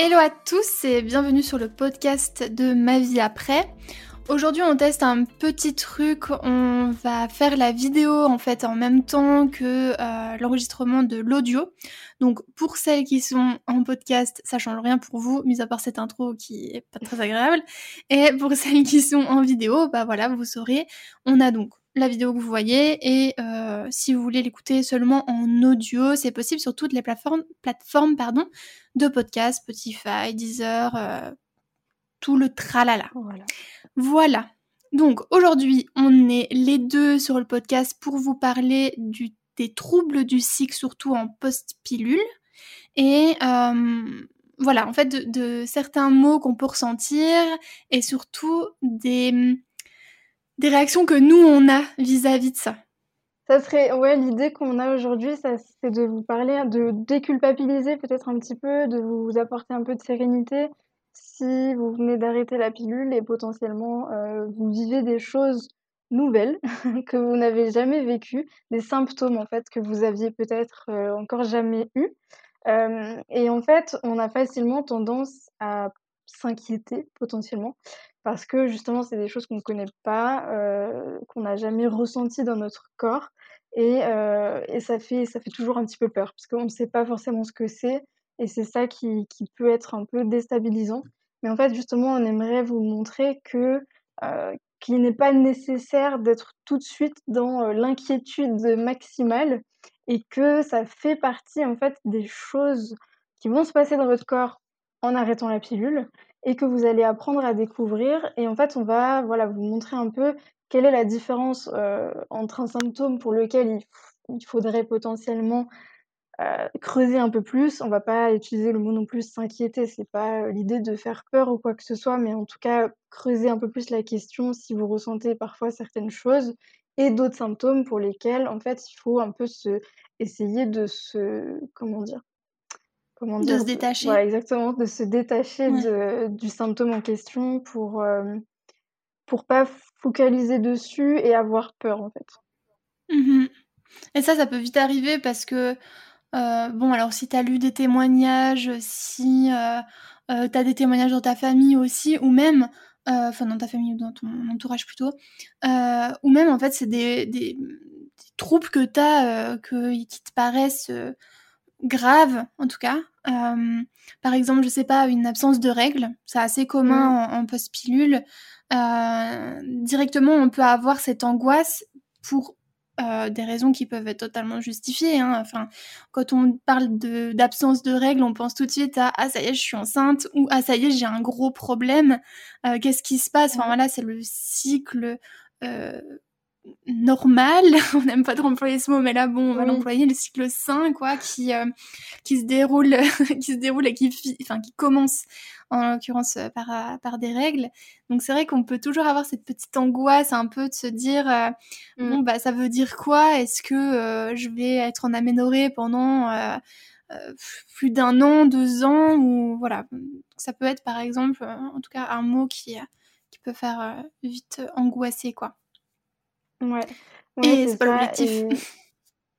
Hello à tous et bienvenue sur le podcast de Ma vie après. Aujourd'hui on teste un petit truc, on va faire la vidéo en fait en même temps que euh, l'enregistrement de l'audio. Donc pour celles qui sont en podcast, ça change rien pour vous, mis à part cette intro qui est pas très agréable. Et pour celles qui sont en vidéo, bah voilà, vous saurez, on a donc la vidéo que vous voyez et euh, si vous voulez l'écouter seulement en audio, c'est possible sur toutes les plateformes, plateformes pardon, de podcast, Spotify, Deezer, euh, tout le tralala. Voilà. voilà. Donc aujourd'hui, on est les deux sur le podcast pour vous parler du, des troubles du cycle, surtout en post-pilule. Et euh, voilà, en fait, de, de certains mots qu'on peut ressentir et surtout des des réactions que nous, on a vis-à-vis de ça Ça serait, ouais, l'idée qu'on a aujourd'hui, c'est de vous parler, de déculpabiliser peut-être un petit peu, de vous apporter un peu de sérénité si vous venez d'arrêter la pilule et potentiellement euh, vous vivez des choses nouvelles que vous n'avez jamais vécues, des symptômes en fait que vous aviez peut-être euh, encore jamais eu. Euh, et en fait, on a facilement tendance à s'inquiéter potentiellement parce que justement, c'est des choses qu'on ne connaît pas, euh, qu'on n'a jamais ressenties dans notre corps. Et, euh, et, ça, fait, ça fait toujours un petit peu peur, parce qu'on ne sait pas forcément ce que c'est. Et c'est ça qui, qui, peut être un peu déstabilisant. Mais en fait, justement, on aimerait vous montrer que euh, qu'il n'est pas nécessaire d'être tout de suite dans l'inquiétude maximale et que ça fait partie en fait des choses qui vont se passer dans votre corps en arrêtant la pilule et que vous allez apprendre à découvrir. Et en fait, on va vous montrer un peu quelle est la différence euh, entre un symptôme pour lequel il, faudrait potentiellement euh, creuser un peu plus. On va pas utiliser le mot non plus s'inquiéter, c'est pas euh, l'idée de faire peur ou quoi que ce soit, mais en tout cas creuser un peu plus la question si vous ressentez parfois certaines choses et d'autres symptômes pour lesquels en fait il faut un peu se essayer de se comment dire Comment de se détacher. exactement, de se détacher de, du symptôme en question pour euh, pour pas focaliser dessus et avoir peur en fait. Mmh et ça, ça peut vite arriver parce que euh, bon, alors si tu as lu des témoignages, si euh, euh tu as des témoignages dans ta famille aussi, ou même, enfin dans ta famille ou dans ton entourage plutôt, ou même en fait c'est des, des, des, troubles que tu as que, qui te paraissent grave, en tout cas. Euh, par exemple, je sais pas, une absence de règles, c'est assez commun mm. en, post-pilule. Euh, directement, on peut avoir cette angoisse pour euh, des raisons qui peuvent être totalement justifiées. Hein. Enfin, quand on parle d'absence de, règles, on pense tout de suite à ah ça y est, je suis enceinte ou ah ça y est, j'ai un gros problème. Qu'est-ce qui se passe? Enfin voilà, c'est le cycle normal, on n'aime pas trop employer ce mot, mais là bon, on va l'employer, le cycle sain, quoi, qui euh, qui se déroule, qui se déroule et qui, enfin, qui commence en l'occurrence euh, par euh, par des règles. Donc c'est vrai qu'on peut toujours avoir cette petite angoisse, un peu de se dire mm. bon bah ça veut dire quoi? Est-ce que je vais être en aménorrhée pendant plus d'un an, deux ans? Ou voilà. Ça peut être par exemple, en tout cas, un mot qui qui peut faire vite angoisser quoi. Ouais. Et c'est pas l'objectif.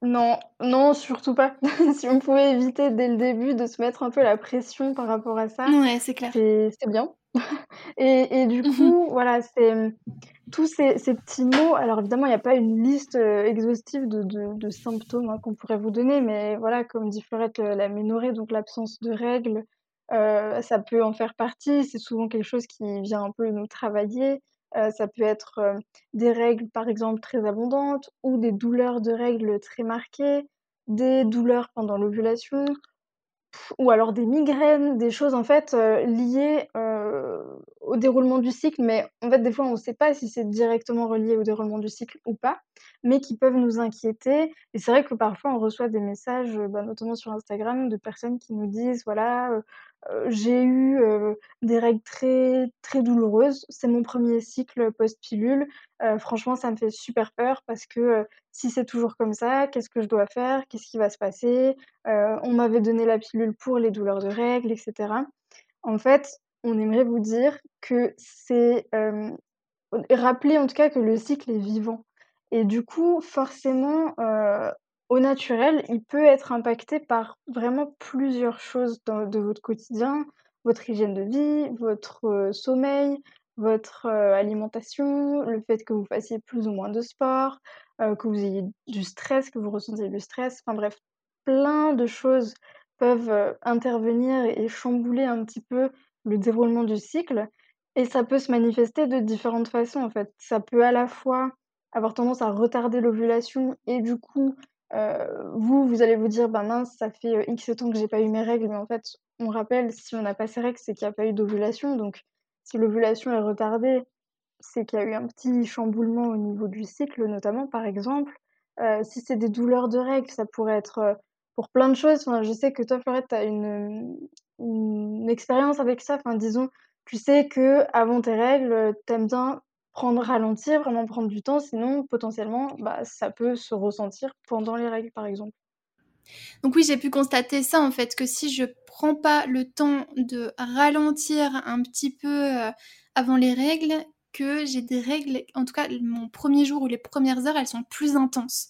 Non, non, surtout pas. Si on pouvait éviter dès le début de se mettre un peu la pression par rapport à ça, Ouais, c'est clair. c'est bien. Et et du mmh coup, voilà, c'est, tous ces ces petits mots alors évidemment, il n'y a pas une liste, euh, exhaustive de de de symptômes, hein, qu'on pourrait vous donner, mais voilà, comme dit Fleurette, la l'aménorrhée, donc l'absence de règles, euh, ça peut en faire partie. C'est souvent quelque chose qui vient un peu nous travailler. Euh, ça peut être euh, des règles, par exemple, très abondantes ou des douleurs de règles très marquées, des douleurs pendant l'ovulation ou alors des migraines, des choses en fait euh, liées au déroulement du cycle, mais en fait des fois on ne sait pas si c'est directement relié au déroulement du cycle ou pas, mais qui peuvent nous inquiéter. Et c'est vrai que parfois on reçoit des messages, bah, notamment sur Instagram, de personnes qui nous disent voilà j'ai eu des règles très, très douloureuses. C'est mon premier cycle post-pilule. franchement, ça me fait super peur parce que si c'est toujours comme ça, qu'est-ce que je dois faire? Qu'est-ce qui va se passer? On m'avait donné la pilule pour les douleurs de règles, etc. En fait, on aimerait vous dire que c'est rappeler en tout cas que le cycle est vivant. Et du coup, forcément, au naturel, il peut être impacté par vraiment plusieurs choses de votre quotidien. votre hygiène de vie, votre sommeil, votre alimentation, le fait que vous fassiez plus ou moins de sport, que vous ayez du stress, que vous ressentiez du stress, enfin bref, plein de choses peuvent intervenir et chambouler un petit peu le déroulement du cycle et ça peut se manifester de différentes façons en fait. Ça peut à la fois avoir tendance à retarder l'ovulation et du coup, vous, vous allez vous dire: «Bah mince, ça fait, X temps que j'ai pas eu mes règles», mais en fait, on rappelle, si on n'a pas ses règles, c'est qu'il y a pas eu d'ovulation, donc si l'ovulation est retardée, c'est qu'il y a eu un petit chamboulement au niveau du cycle notamment, par exemple. si c'est des douleurs de règles, ça pourrait être, pour plein de choses. Je sais que toi, Florette, tu as une, une expérience avec ça. Enfin, disons, tu sais que avant tes règles, tu aimes bien prendre, ralentir, vraiment prendre du temps, sinon potentiellement, bah, ça peut se ressentir pendant les règles, par exemple. Donc oui, j'ai pu constater ça en fait, que si je prends pas le temps de ralentir un petit peu euh, avant les règles, que j'ai des règles, en tout cas mon premier jour ou les premières heures, elles sont plus intenses.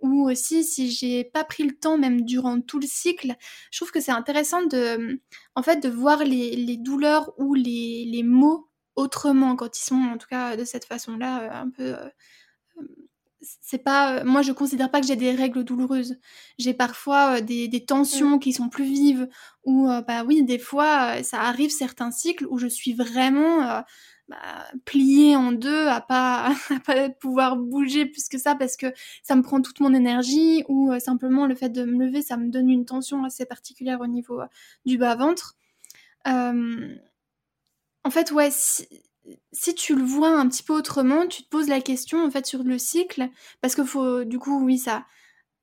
Ou aussi si j'ai pas pris le temps même durant tout le cycle, je trouve que c'est intéressant de, en fait, de voir les, douleurs ou les, les mots autrement quand ils sont en tout cas de cette façon-là euh, un peu euh, c'est pas moi je considère pas que j'ai des règles douloureuses j'ai parfois des, des, tensions mmh. qui sont plus vives ou bah oui des fois ça arrive certains cycles où je suis vraiment bah, pliée en deux à pas à pas pouvoir bouger plus que ça parce que ça me prend toute mon énergie ou simplement le fait de me lever ça me donne une tension assez particulière au niveau du bas ventre en fait, ouais, si, tu le vois un petit peu autrement, tu te poses la question en fait sur le cycle, parce que du coup, oui, ça,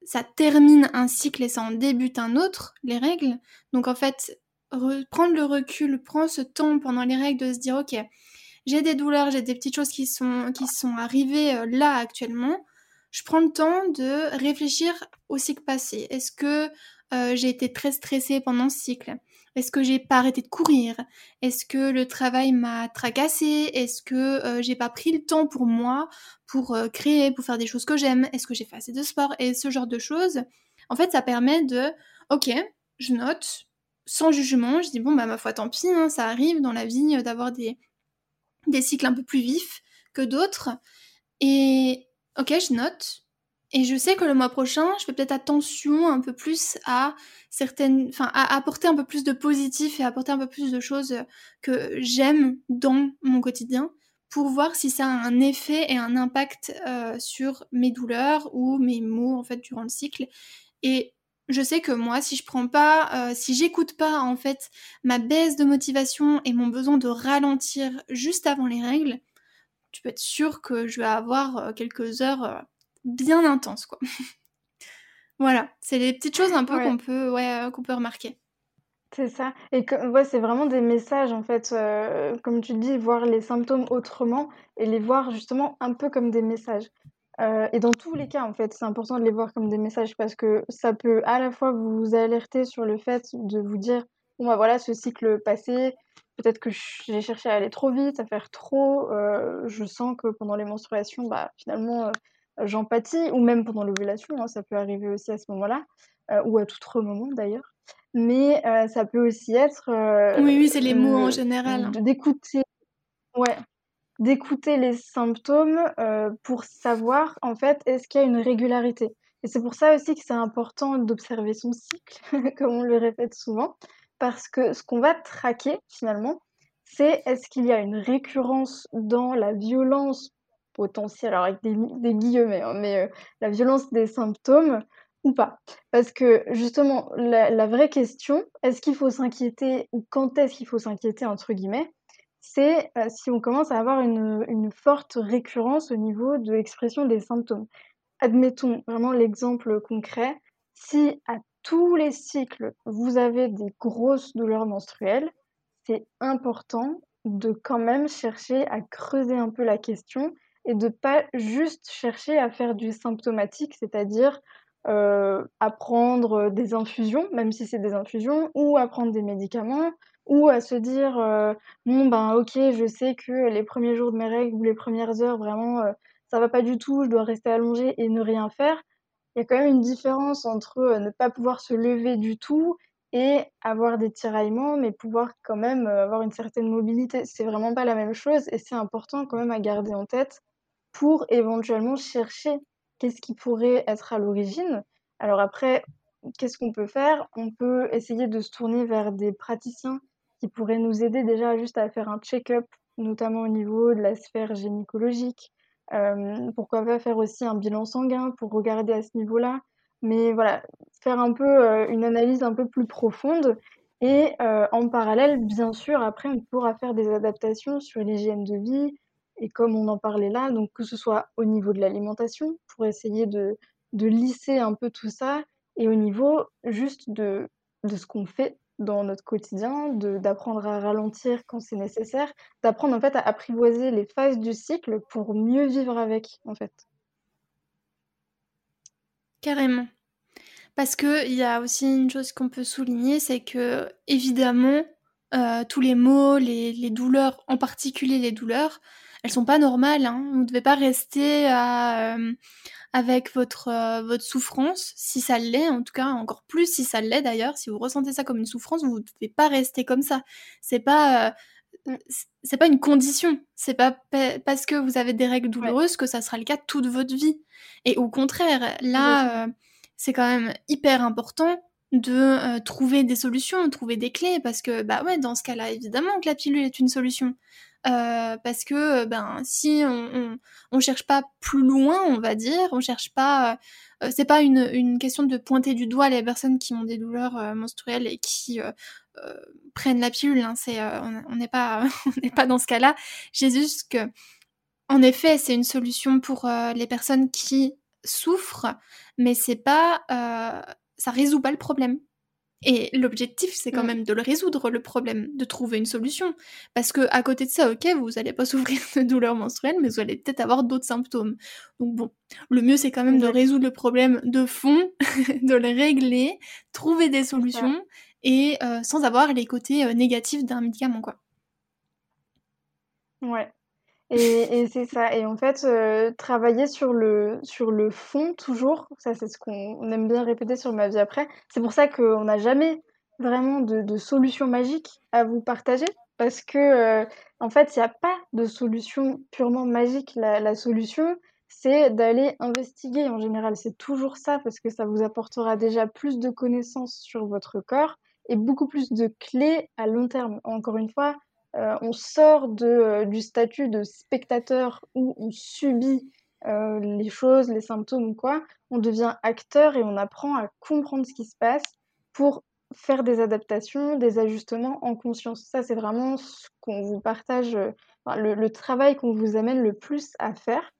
ça termine un cycle et ça en débute un autre, les règles. Donc en fait, prendre le recul, prendre ce temps pendant les règles de se dire, ok, j'ai des douleurs, j'ai des petites choses qui sont, qui sont arrivées euh, là actuellement. Je prends le temps de réfléchir au cycle passé. Est-ce que euh, j'ai été très stressée pendant ce cycle? Est-ce que j'ai pas arrêté de courir? Est-ce que le travail m'a tracassé? Est-ce que euh, j'ai pas pris le temps pour moi, pour euh, créer, pour faire des choses que j'aime? Est-ce que j'ai fait assez de sport? Et ce genre de choses. En fait, ça permet de, ok, je note, sans jugement, je dis bon bah ma foi tant pis, hein, ça arrive dans la vie d'avoir des, des cycles un peu plus vifs que d'autres. Et ok, je note, et je sais que le mois prochain, je fais peut-être attention un peu plus à certaines, enfin, à apporter un peu plus de positif et apporter un peu plus de choses que j'aime dans mon quotidien pour voir si ça a un effet et un impact euh, sur mes douleurs ou mes maux en fait durant le cycle. Et je sais que moi, si je prends pas, euh, si j'écoute pas en fait ma baisse de motivation et mon besoin de ralentir juste avant les règles, tu peux être sûr que je vais avoir euh, quelques heures bien intense, quoi. voilà, c'est les petites choses un peu qu'on peut, ouais, euh, qu'on peut remarquer. C'est ça. Et que, ouais, c'est vraiment des messages, en fait, euh, comme tu dis, voir les symptômes autrement et les voir justement un peu comme des messages. Euh, et dans tous les cas, en fait, c'est important de les voir comme des messages parce que ça peut à la fois vous alerter sur le fait de vous dire, bon, bah voilà, ce cycle passé, peut-être que j'ai cherché à aller trop vite, à faire trop. je sens que pendant les menstruations, bah, finalement, j'empathie, ou même pendant l'ovulation, hein, ça peut arriver aussi à ce moment-là, euh, ou à tout autre moment d'ailleurs. Mais euh, ça peut aussi être. Euh, oui, oui, c'est les mots en général. D'écouter, ouais, d'écouter les symptômes pour savoir en fait est-ce qu'il y a une régularité. Et c'est pour ça aussi que c'est important d'observer son cycle, comme on le répète souvent, parce que ce qu'on va traquer finalement, c'est est-ce qu'il y a une récurrence dans la violence potentiel, alors avec des, guillemets, hein, mais euh, la violence des symptômes ou pas. Parce que justement, la, vraie question, est-ce qu'il faut s'inquiéter ou quand est-ce qu'il faut s'inquiéter, entre guillemets, c'est euh, si on commence à avoir une, une, forte récurrence au niveau de l'expression des symptômes. Admettons vraiment l'exemple concret, si à tous les cycles, vous avez des grosses douleurs menstruelles, c'est important de quand même chercher à creuser un peu la question et de pas juste chercher à faire du symptomatique, c'est-à-dire euh, à prendre des infusions, même si c'est des infusions, ou à prendre des médicaments, ou à se dire euh, bon ben ok, je sais que les premiers jours de mes règles ou les premières heures vraiment euh, ça va pas du tout, je dois rester allongée et ne rien faire. Il y a quand même une différence entre ne pas pouvoir se lever du tout et avoir des tiraillements, mais pouvoir quand même avoir une certaine mobilité. C'est vraiment pas la même chose et c'est important quand même à garder en tête pour éventuellement chercher qu'est-ce qui pourrait être à l'origine. Alors après, qu'est-ce qu'on peut faire? On peut essayer de se tourner vers des praticiens qui pourraient nous aider déjà juste à faire un check-up, notamment au niveau de la sphère gynécologique. Euh, pourquoi pas faire aussi un bilan sanguin pour regarder à ce niveau-là. Mais voilà, faire un peu euh, une analyse un peu plus profonde. Et euh, en parallèle, bien sûr, après, on pourra faire des adaptations sur l'hygiène de vie. Et comme on en parlait là, donc que ce soit au niveau de l'alimentation, pour essayer de, lisser un peu tout ça, et au niveau juste de, ce qu'on fait dans notre quotidien, d'apprendre à ralentir quand c'est nécessaire, d'apprendre en fait à apprivoiser les phases du cycle pour mieux vivre avec en fait. Carrément. Parce qu'il y a aussi une chose qu'on peut souligner, c'est que évidemment, euh, tous les maux, les, les, douleurs, en particulier les douleurs, elles sont pas normales. Hein. Vous ne devez pas rester à, euh, avec votre, euh, votre souffrance, si ça l'est, en tout cas encore plus si ça l'est d'ailleurs, si vous ressentez ça comme une souffrance, vous ne devez pas rester comme ça. C'est pas euh, c'est pas une condition, c'est pas parce que vous avez des règles douloureuses que ça sera le cas toute votre vie. Et au contraire, là euh, c'est quand même hyper important de trouver des solutions, trouver des clés parce que bah ouais, dans ce cas-là évidemment que la pilule est une solution. Euh, parce que euh, ben si on, on, cherche pas plus loin, on va dire, on cherche pas, euh, c'est pas une, une, question de pointer du doigt les personnes qui ont des douleurs menstruelles et qui prennent la pilule. Hein, c'est, on n'est pas, on n'est pas dans ce cas-là. J'ai juste que, en effet, c'est une solution pour les personnes qui souffrent, mais c'est pas, ça résout pas le problème. Et l'objectif, c'est quand mm. même de le résoudre, le problème, de trouver une solution. Parce que à côté de ça, ok, vous n'allez pas souffrir de douleurs menstruelles, mais vous allez peut-être avoir d'autres symptômes. Donc bon, le mieux, c'est quand même de résoudre le problème de fond, de le régler, trouver des solutions, et euh, sans avoir les côtés euh, négatifs d'un médicament, quoi. Ouais, et, c'est ça. Et en fait, euh, travailler sur le, sur le fond, toujours, ça c'est ce qu'on aime bien répéter sur ma vie après. C'est pour ça qu'on n'a jamais vraiment de, de, solution magique à vous partager. Parce que, euh, en fait, il n'y a pas de solution purement magique. La, la solution, c'est d'aller investiguer. En général, c'est toujours ça, parce que ça vous apportera déjà plus de connaissances sur votre corps et beaucoup plus de clés à long terme. Encore une fois, euh, on sort de, euh, du statut de spectateur où on subit euh, les choses, les symptômes ou quoi. On devient acteur et on apprend à comprendre ce qui se passe pour faire des adaptations, des ajustements en conscience. Ça, c'est vraiment ce qu'on vous partage, le, travail qu'on vous amène le plus à faire,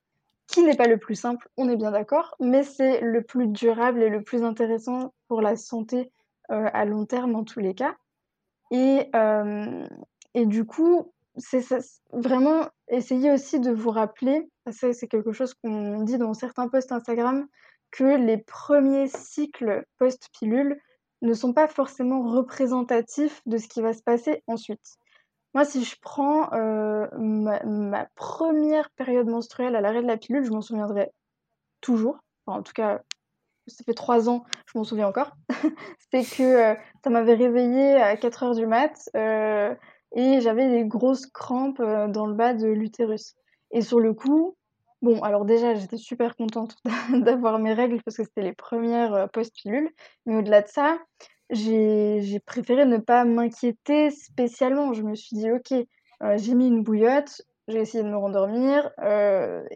qui n'est pas le plus simple, on est bien d'accord, mais c'est le plus durable et le plus intéressant pour la santé à long terme en tous les cas. Et, et du coup, c'est vraiment essayer aussi de vous rappeler, c'est quelque chose qu'on dit dans certains posts Instagram, que les premiers cycles post-pilule ne sont pas forcément représentatifs de ce qui va se passer ensuite. Moi, si je prends euh, ma, première période menstruelle à l'arrêt de la pilule, je m'en souviendrai toujours. en tout cas, ça fait trois ans, je m'en souviens encore. c'est que euh, ça m'avait réveillée à 4 heures du mat. Euh, et j'avais des grosses crampes euh, dans le bas de l'utérus. Et sur le coup, bon, alors déjà, j'étais super contente d'avoir mes règles parce que c'était les premières euh, post-pilules, mais au-delà de ça, j'ai préféré ne pas m'inquiéter spécialement. Je me suis dit, ok, euh, j'ai mis une bouillotte, j'ai essayé de me rendormir,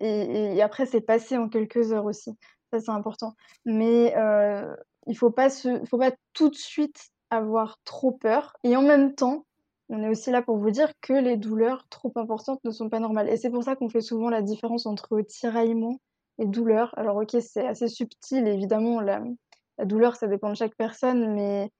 et, après, c'est passé en quelques heures aussi. Ça, c'est important. Mais il faut pas se, faut pas tout de suite avoir trop peur. Et en même temps, on est aussi là pour vous dire que les douleurs trop importantes ne sont pas normales. Et c'est pour ça qu'on fait souvent la différence entre tiraillement et douleur. Alors ok, c'est assez subtil, évidemment, la, douleur, ça dépend de chaque personne, mais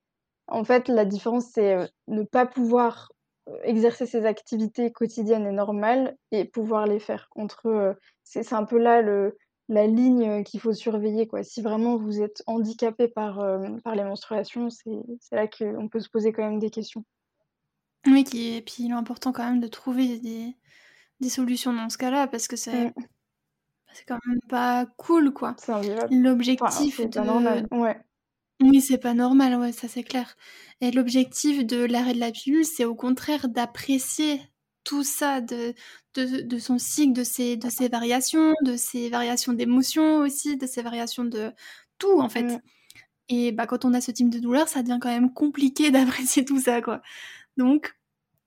en fait, la différence, c'est euh, ne pas pouvoir euh, exercer ses activités quotidiennes et normales et pouvoir les faire. Entre, euh, c'est un peu là le, la ligne qu'il faut surveiller. Quoi. Si vraiment vous êtes handicapé par, par les menstruations, c'est là qu'on peut se poser quand même des questions. Oui, qui et puis il est important quand même de trouver des des solutions dans ce cas-là parce que c'est c'est quand même pas cool, quoi. C'est L'objectif de normal, ouais. Oui, c'est pas normal, ouais, ça c'est clair. Et l'objectif de l'arrêt de la pilule, c'est au contraire d'apprécier tout ça, de, de, son cycle, de ses, de ses variations, de ses variations d'émotions aussi, de ses variations de tout en fait. Mm. Et bah, quand on a ce type de douleur, ça devient quand même compliqué d'apprécier tout ça, quoi. Donc,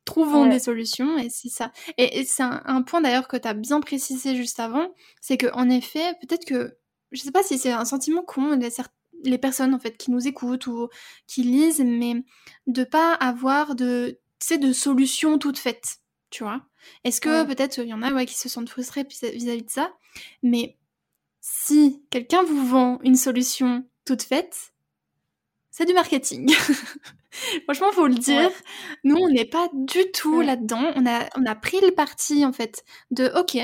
trouvons des solutions et c'est ça. Et, c'est un, point d'ailleurs que tu as bien précisé juste avant, c'est que en effet, peut-être que, je sais pas si c'est un sentiment qu'ont les, les personnes en fait qui nous écoutent ou qui lisent, mais de pas avoir de, de solutions toutes faites, tu vois. Est-ce que peut-être il y en a ouais, qui se sentent frustrés vis-à-vis de ça, mais si quelqu'un vous vend une solution toute faite, c'est du marketing. Franchement, faut le dire. Nous, on n'est pas du tout là-dedans. On a, on a pris le parti, en fait, de OK,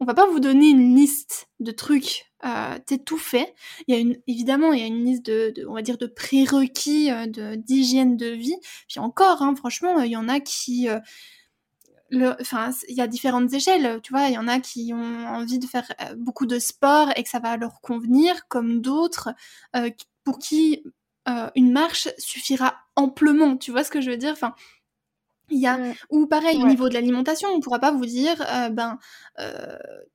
on va pas vous donner une liste de trucs euh, tout fait. Il y a une, évidemment, il y a une liste de, on va dire, de prérequis euh, de d'hygiène de vie. Puis encore, hein, franchement, il y en a qui, euh, enfin, il y a différentes échelles. Tu vois, il y en a qui ont envie de faire euh, beaucoup de sport et que ça va leur convenir, comme d'autres pour qui une marche suffira amplement. Tu vois ce que je veux dire? Enfin, il y a ou pareil au niveau de l'alimentation, on pourra pas vous dire ben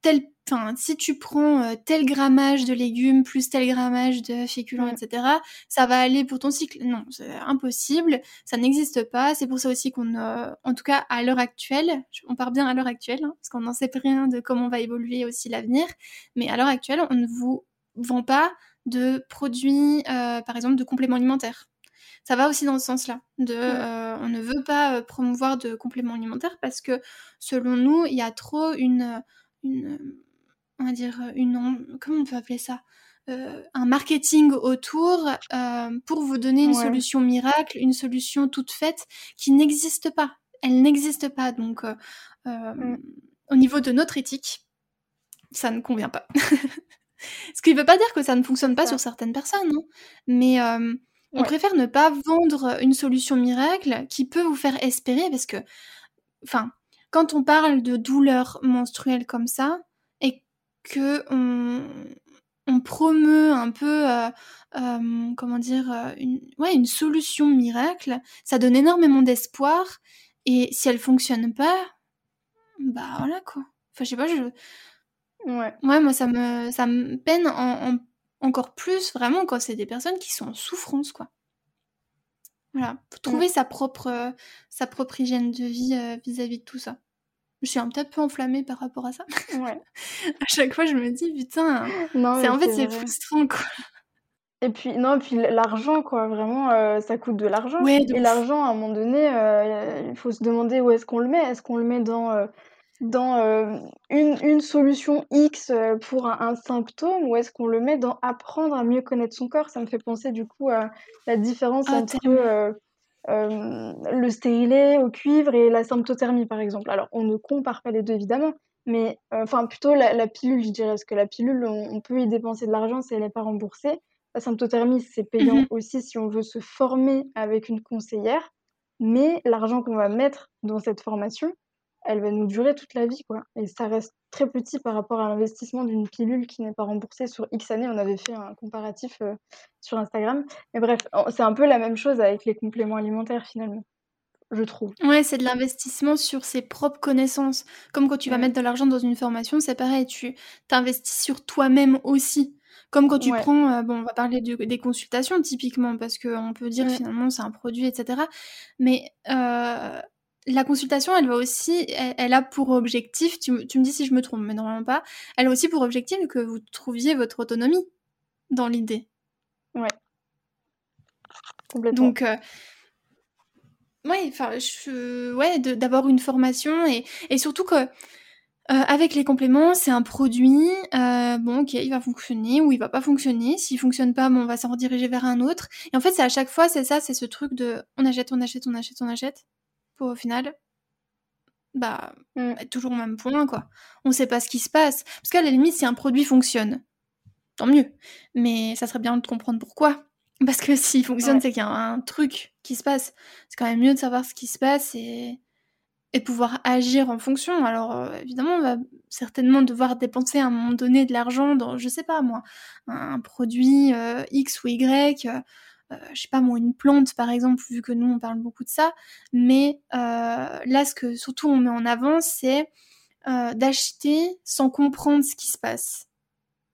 tel enfin si tu prends tel grammage de légumes plus tel grammage de féculents etc. ça va aller pour ton cycle. Non, c'est impossible, ça n'existe pas. C'est pour ça aussi qu'on en tout cas à l'heure actuelle, on part bien à l'heure actuelle hein, parce qu'on n'en sait rien de comment va évoluer aussi l'avenir, mais à l'heure actuelle, on ne vous vend pas de produits par exemple de compléments alimentaires ça va aussi dans ce sens-là. De, euh, on ne veut pas euh, promouvoir de compléments alimentaires parce que, selon nous, il y a trop une, une on va dire une, comment on peut appeler ça, euh, un marketing autour pour vous donner une solution miracle, une solution toute faite qui n'existe pas. Elle n'existe pas. Donc, mm. au niveau de notre éthique, ça ne convient pas. Ce qui ne veut pas dire que ça ne fonctionne pas sur certaines personnes, hein. mais on préfère ne pas vendre une solution miracle qui peut vous faire espérer parce que, enfin, quand on parle de douleur menstruelle comme ça et que on, promeut un peu, euh, euh, comment dire, une, ouais, une solution miracle, ça donne énormément d'espoir et si elle fonctionne pas, bah voilà quoi. Enfin, je sais pas, je. Ouais. Ouais, moi ça me, ça me peine en encore plus vraiment quand c'est des personnes qui sont en souffrance, quoi. Voilà, faut trouver sa propre, euh, sa propre hygiène de vie euh, vis-à-vis de tout ça. Je suis un petit peu enflammée par rapport à ça. Ouais. à chaque fois, je me dis, putain, c'est en fait, c'est frustrant, quoi. Et puis, non, puis l'argent, quoi, vraiment, euh, ça coûte de l'argent. et l'argent, à un moment donné, il faut se demander où est-ce qu'on le met. Est-ce qu'on le met dans dans euh, une, une, solution X euh, pour un, symptôme ou est-ce qu'on le met dans apprendre à mieux connaître son corps? Ça me fait penser du coup à la différence ah, entre euh, le stérilet au cuivre et la symptothermie par exemple. Alors on ne compare pas les deux évidemment, mais enfin plutôt la, pilule je dirais, parce que la pilule on, peut y dépenser de l'argent si elle n'est pas remboursée. La symptothermie c'est payant mmh aussi si on veut se former avec une conseillère, mais l'argent qu'on va mettre dans cette formation, elle va nous durer toute la vie, quoi. Et ça reste très petit par rapport à l'investissement d'une pilule qui n'est pas remboursée sur X années. On avait fait un comparatif euh, sur Instagram. Mais bref, c'est un peu la même chose avec les compléments alimentaires finalement, je trouve. Ouais, c'est de l'investissement sur ses propres connaissances. Comme quand tu vas mettre de l'argent dans une formation, c'est pareil, tu t'investis sur toi-même aussi. Comme quand tu prends, euh, bon, on va parler des consultations typiquement, parce qu'on peut dire finalement c'est un produit, etc. Mais euh, la consultation, elle va aussi, elle, a pour objectif, tu, me dis si je me trompe, mais normalement pas, elle a aussi pour objectif que vous trouviez votre autonomie dans l'idée. Ouais. Complètement. Donc, euh, ouais, enfin, ouais, d'avoir une formation et, surtout que euh, avec les compléments, c'est un produit, euh, bon, ok, il va fonctionner ou il va pas fonctionner. S'il fonctionne pas, bon, on va s'en rediriger vers un autre. Et en fait, c'est à chaque fois, c'est ça, c'est ce truc de on achète, on achète, on achète, on achète au final, bah, mmh. toujours au même point, quoi. On sait pas ce qui se passe. Parce qu'à la limite, si un produit fonctionne, tant mieux. Mais ça serait bien de comprendre pourquoi. Parce que s'il fonctionne, c'est qu'il y a un truc qui se passe. C'est quand même mieux de savoir ce qui se passe et, et pouvoir agir en fonction. Alors, euh, évidemment, on va certainement devoir dépenser à un moment donné de l'argent dans, je sais pas moi, un produit euh, X ou Y. je sais pas moi, une plante par exemple, vu que nous on parle beaucoup de ça. Mais là, ce que surtout on met en avant, c'est d'acheter sans comprendre ce qui se passe.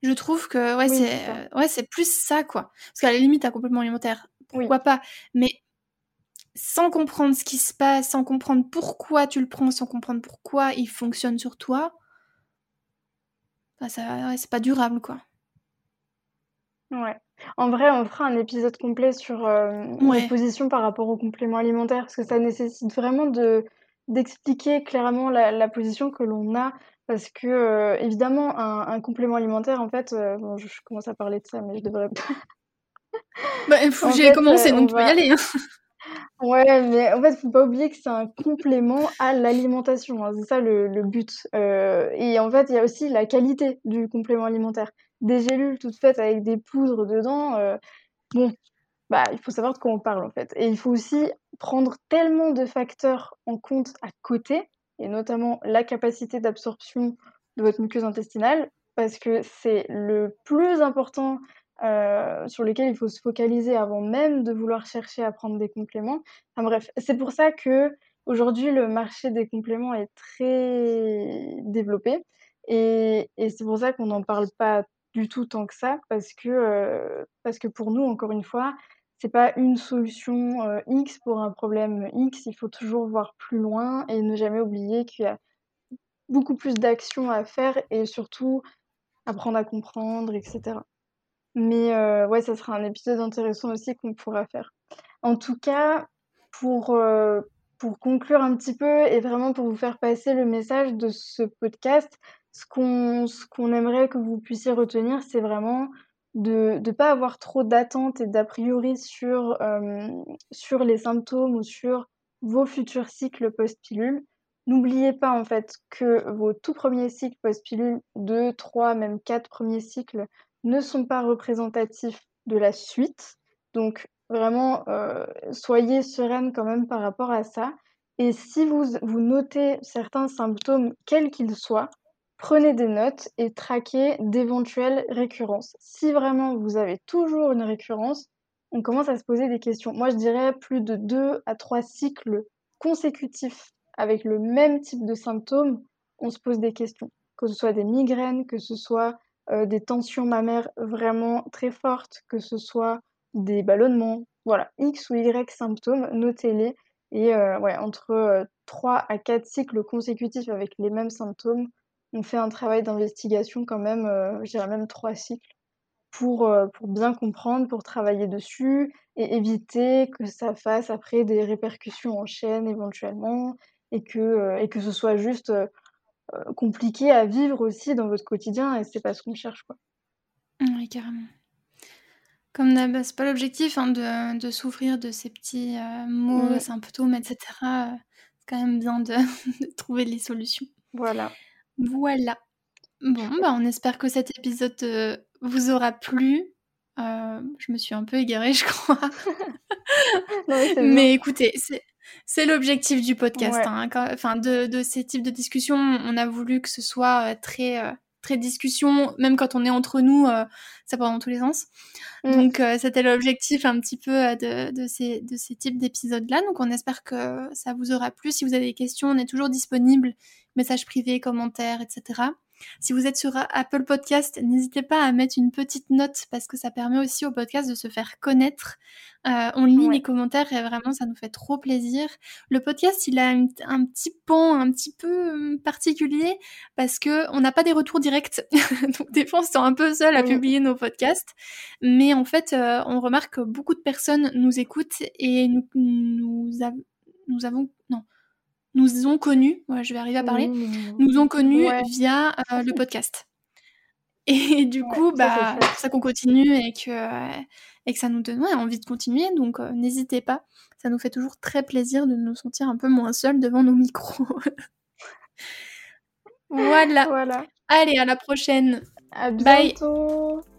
Je trouve que ouais, c'est ouais, c'est plus ça quoi. Parce qu'à la limite, un complètement alimentaire, pourquoi pas? Mais sans comprendre ce qui se passe, sans comprendre pourquoi tu le prends, sans comprendre pourquoi il fonctionne sur toi, bah, ça, c'est pas durable, quoi. Ouais. En vrai, on fera un épisode complet sur euh, les positions par rapport aux compléments alimentaires, parce que ça nécessite vraiment de d'expliquer clairement la, position que l'on a, parce que euh, évidemment, un, complément alimentaire, en fait, euh, bon, je, commence à parler de ça, mais je devrais pas. bah, j'ai commencé, donc tu peux y aller. Hein. Ouais, mais en fait, faut pas oublier que c'est un complément à l'alimentation, hein, c'est ça le le but, euh, et en fait, il y a aussi la qualité du complément alimentaire. Des gélules toutes faites avec des poudres dedans, euh, bon, bah, il faut savoir de quoi on parle, en fait et il faut aussi prendre tellement de facteurs en compte à côté et notamment la capacité d'absorption de votre muqueuse intestinale parce que c'est le plus important euh, sur lesquels il faut se focaliser avant même de vouloir chercher à prendre des compléments. Enfin bref, c'est pour ça que aujourd'hui le marché des compléments est très développé et, et c'est pour ça qu'on n'en parle pas du tout tant que ça parce que parce que pour nous encore une fois c'est pas une solution X pour un problème X, il faut toujours voir plus loin et ne jamais oublier qu'il y a beaucoup plus d'actions à faire et surtout apprendre à comprendre, etc. Mais ouais, ça sera un épisode intéressant aussi qu'on pourra faire. En tout cas, pour conclure un petit peu et vraiment pour vous faire passer le message de ce podcast, ce qu'on ce qu'on aimerait que vous puissiez retenir, c'est vraiment de ne pas avoir trop d'attentes et d'a priori sur, euh, sur les symptômes ou sur vos futurs cycles post-pilule. N'oubliez pas en fait que vos tout premiers cycles post-pilule, 2, 3, même 4 premiers cycles, ne sont pas représentatifs de la suite. Donc vraiment, euh, soyez sereine quand même par rapport à ça. Et si vous, vous notez certains symptômes, quels qu'ils soient, prenez des notes et traquez d'éventuelles récurrences. Si vraiment vous avez toujours une récurrence, on commence à se poser des questions. Moi, je dirais plus de deux à trois cycles consécutifs avec le même type de symptômes, on se pose des questions. Que ce soit des migraines, que ce soit euh, des tensions mammaires vraiment très fortes, que ce soit des ballonnements, voilà, X ou Y symptômes, notez-les. Et euh, ouais, entre 3 euh, à 4 cycles consécutifs avec les mêmes symptômes, on fait un travail d'investigation quand même, je dirais même 3 cycles, pour, pour bien comprendre, pour travailler dessus et éviter que ça fasse après des répercussions en chaîne éventuellement et que, et que ce soit juste euh, compliqué à vivre aussi dans votre quotidien et c'est pas ce qu'on cherche quoi. Oui, carrément. Comme d'hab, c'est pas l'objectif hein, de, de, souffrir de ces petits euh, mots, symptômes, etc. C'est quand même bien de, trouver les solutions. Voilà. Voilà. Bon, bah, on espère que cet épisode euh, vous aura plu. je me suis un peu égarée, je crois. Mais écoutez, c'est l'objectif du podcast. Hein, enfin, de, ces types de discussions, on a voulu que ce soit euh, très, euh, très discussion, même quand on est entre nous, euh, ça part dans tous les sens. Mm. Donc, c'était l'objectif un petit peu de, de, ces, de ces types d'épisodes-là. Donc, on espère que ça vous aura plu. Si vous avez des questions, on est toujours disponible, messages privés, commentaires, etc. Si vous êtes sur Apple Podcast, n'hésitez pas à mettre une petite note parce que ça permet aussi au podcast de se faire connaître. Euh, on lit les commentaires et vraiment ça nous fait trop plaisir. Le podcast, il a un petit pan un petit peu hum, particulier parce que on n'a pas des retours directs. Donc des fois on se sent un peu seul à publier nos podcasts. Mais en fait, euh, on remarque que beaucoup de personnes nous écoutent et nous, nous, nous avons... Non nous ont connus, je vais arriver à parler, nous ont connus via euh, le podcast. Et du coup, bah, c'est pour ça qu'on continue et que, et que ça nous donne envie de continuer. Donc, euh, n'hésitez pas. Ça nous fait toujours très plaisir de nous sentir un peu moins seuls devant nos micros. voilà. voilà. Allez, à la prochaine. À bientôt. Bye.